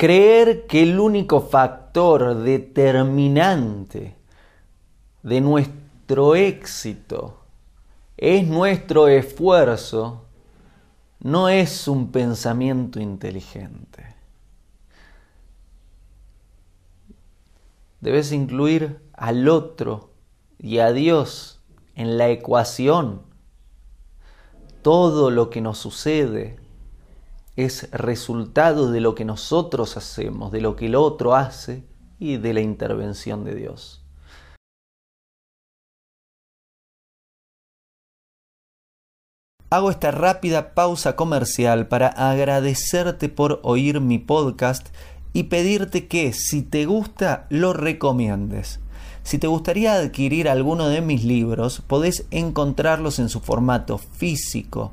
creer que el único factor determinante de nuestro éxito es nuestro esfuerzo, no es un pensamiento inteligente. Debes incluir al otro y a Dios en la ecuación. Todo lo que nos sucede es resultado de lo que nosotros hacemos, de lo que el otro hace y de la intervención de Dios. Hago esta rápida pausa comercial para agradecerte por oír mi podcast y pedirte que si te gusta lo recomiendes. Si te gustaría adquirir alguno de mis libros, podés encontrarlos en su formato físico